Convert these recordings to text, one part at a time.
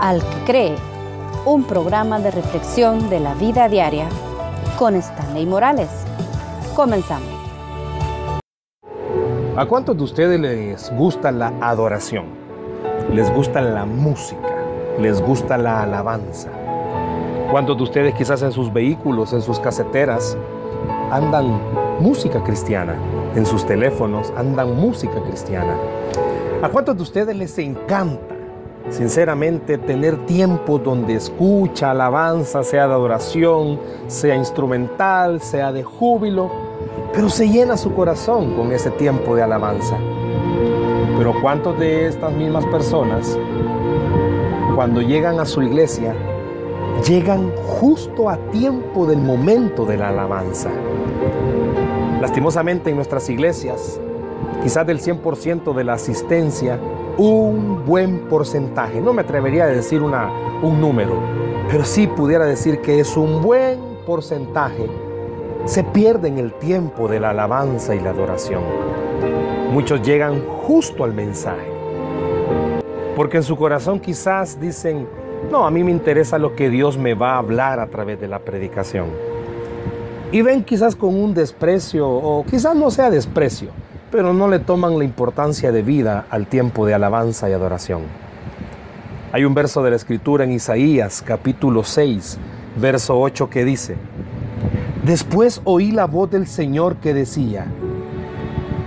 Al que cree, un programa de reflexión de la vida diaria con Stanley Morales. Comenzamos. ¿A cuántos de ustedes les gusta la adoración? ¿Les gusta la música? ¿Les gusta la alabanza? ¿Cuántos de ustedes quizás en sus vehículos, en sus caseteras, andan música cristiana? En sus teléfonos andan música cristiana. ¿A cuántos de ustedes les encanta sinceramente tener tiempo donde escucha alabanza, sea de adoración, sea instrumental, sea de júbilo, pero se llena su corazón con ese tiempo de alabanza. Pero ¿cuántos de estas mismas personas, cuando llegan a su iglesia, llegan justo a tiempo del momento de la alabanza? Lastimosamente en nuestras iglesias, quizás del 100% de la asistencia, un buen porcentaje. No me atrevería a decir una, un número, pero sí pudiera decir que es un buen porcentaje. Se pierde en el tiempo de la alabanza y la adoración. Muchos llegan justo al mensaje. Porque en su corazón quizás dicen, no, a mí me interesa lo que Dios me va a hablar a través de la predicación. Y ven quizás con un desprecio, o quizás no sea desprecio, pero no le toman la importancia de vida al tiempo de alabanza y adoración. Hay un verso de la Escritura en Isaías capítulo 6, verso 8 que dice, Después oí la voz del Señor que decía,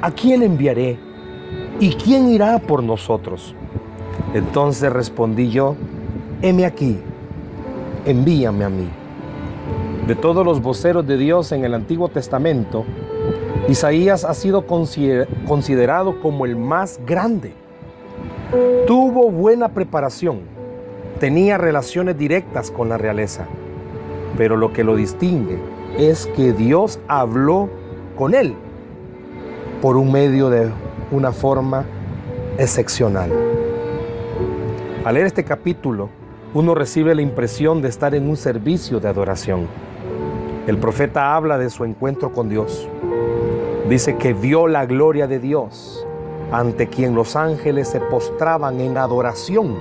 ¿A quién enviaré? ¿Y quién irá por nosotros? Entonces respondí yo, heme aquí, envíame a mí. De todos los voceros de Dios en el Antiguo Testamento, Isaías ha sido considerado como el más grande. Tuvo buena preparación, tenía relaciones directas con la realeza, pero lo que lo distingue es que Dios habló con él por un medio de una forma excepcional. Al leer este capítulo, uno recibe la impresión de estar en un servicio de adoración. El profeta habla de su encuentro con Dios Dice que vio la gloria de Dios ante quien los ángeles se postraban en adoración.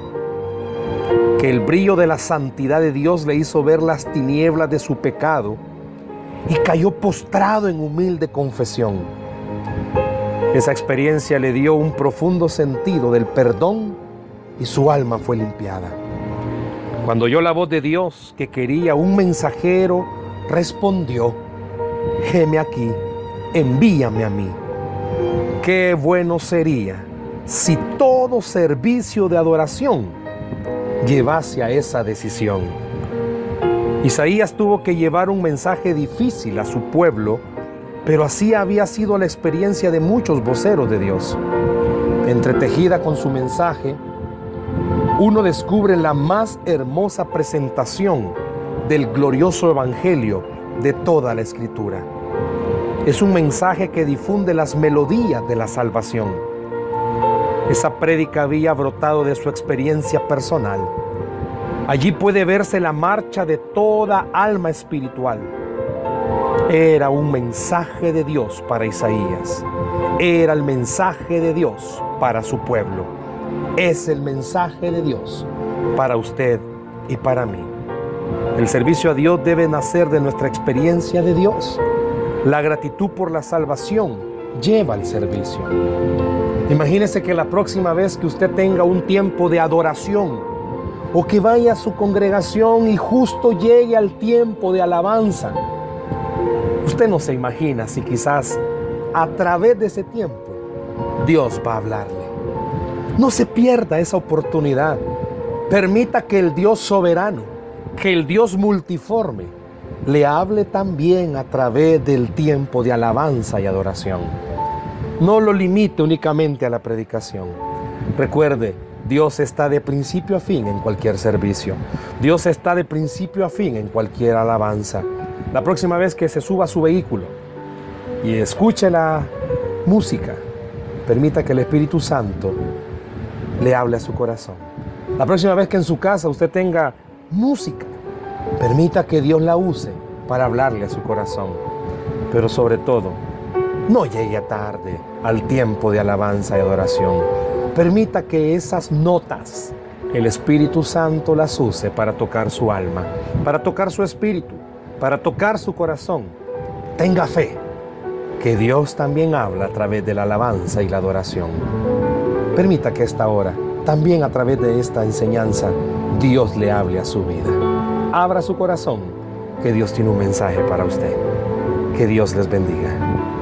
Que el brillo de la santidad de Dios le hizo ver las tinieblas de su pecado y cayó postrado en humilde confesión. Esa experiencia le dio un profundo sentido del perdón y su alma fue limpiada. Cuando oyó la voz de Dios que quería un mensajero, respondió, geme aquí envíame a mí. Qué bueno sería si todo servicio de adoración llevase a esa decisión. Isaías tuvo que llevar un mensaje difícil a su pueblo, pero así había sido la experiencia de muchos voceros de Dios. Entretejida con su mensaje, uno descubre la más hermosa presentación del glorioso evangelio de toda la escritura. Es un mensaje que difunde las melodías de la salvación. Esa prédica había brotado de su experiencia personal. Allí puede verse la marcha de toda alma espiritual. Era un mensaje de Dios para Isaías. Era el mensaje de Dios para su pueblo. Es el mensaje de Dios para usted y para mí. El servicio a Dios debe nacer de nuestra experiencia de Dios. La gratitud por la salvación lleva al servicio. Imagínese que la próxima vez que usted tenga un tiempo de adoración o que vaya a su congregación y justo llegue al tiempo de alabanza, usted no se imagina si quizás a través de ese tiempo Dios va a hablarle. No se pierda esa oportunidad. Permita que el Dios soberano, que el Dios multiforme, le hable también a través del tiempo de alabanza y adoración. No lo limite únicamente a la predicación. Recuerde, Dios está de principio a fin en cualquier servicio. Dios está de principio a fin en cualquier alabanza. La próxima vez que se suba a su vehículo y escuche la música, permita que el Espíritu Santo le hable a su corazón. La próxima vez que en su casa usted tenga música, Permita que Dios la use para hablarle a su corazón. Pero sobre todo, no llegue tarde al tiempo de alabanza y adoración. Permita que esas notas el Espíritu Santo las use para tocar su alma, para tocar su espíritu, para tocar su corazón. Tenga fe, que Dios también habla a través de la alabanza y la adoración. Permita que esta hora, también a través de esta enseñanza, Dios le hable a su vida. Abra su corazón, que Dios tiene un mensaje para usted. Que Dios les bendiga.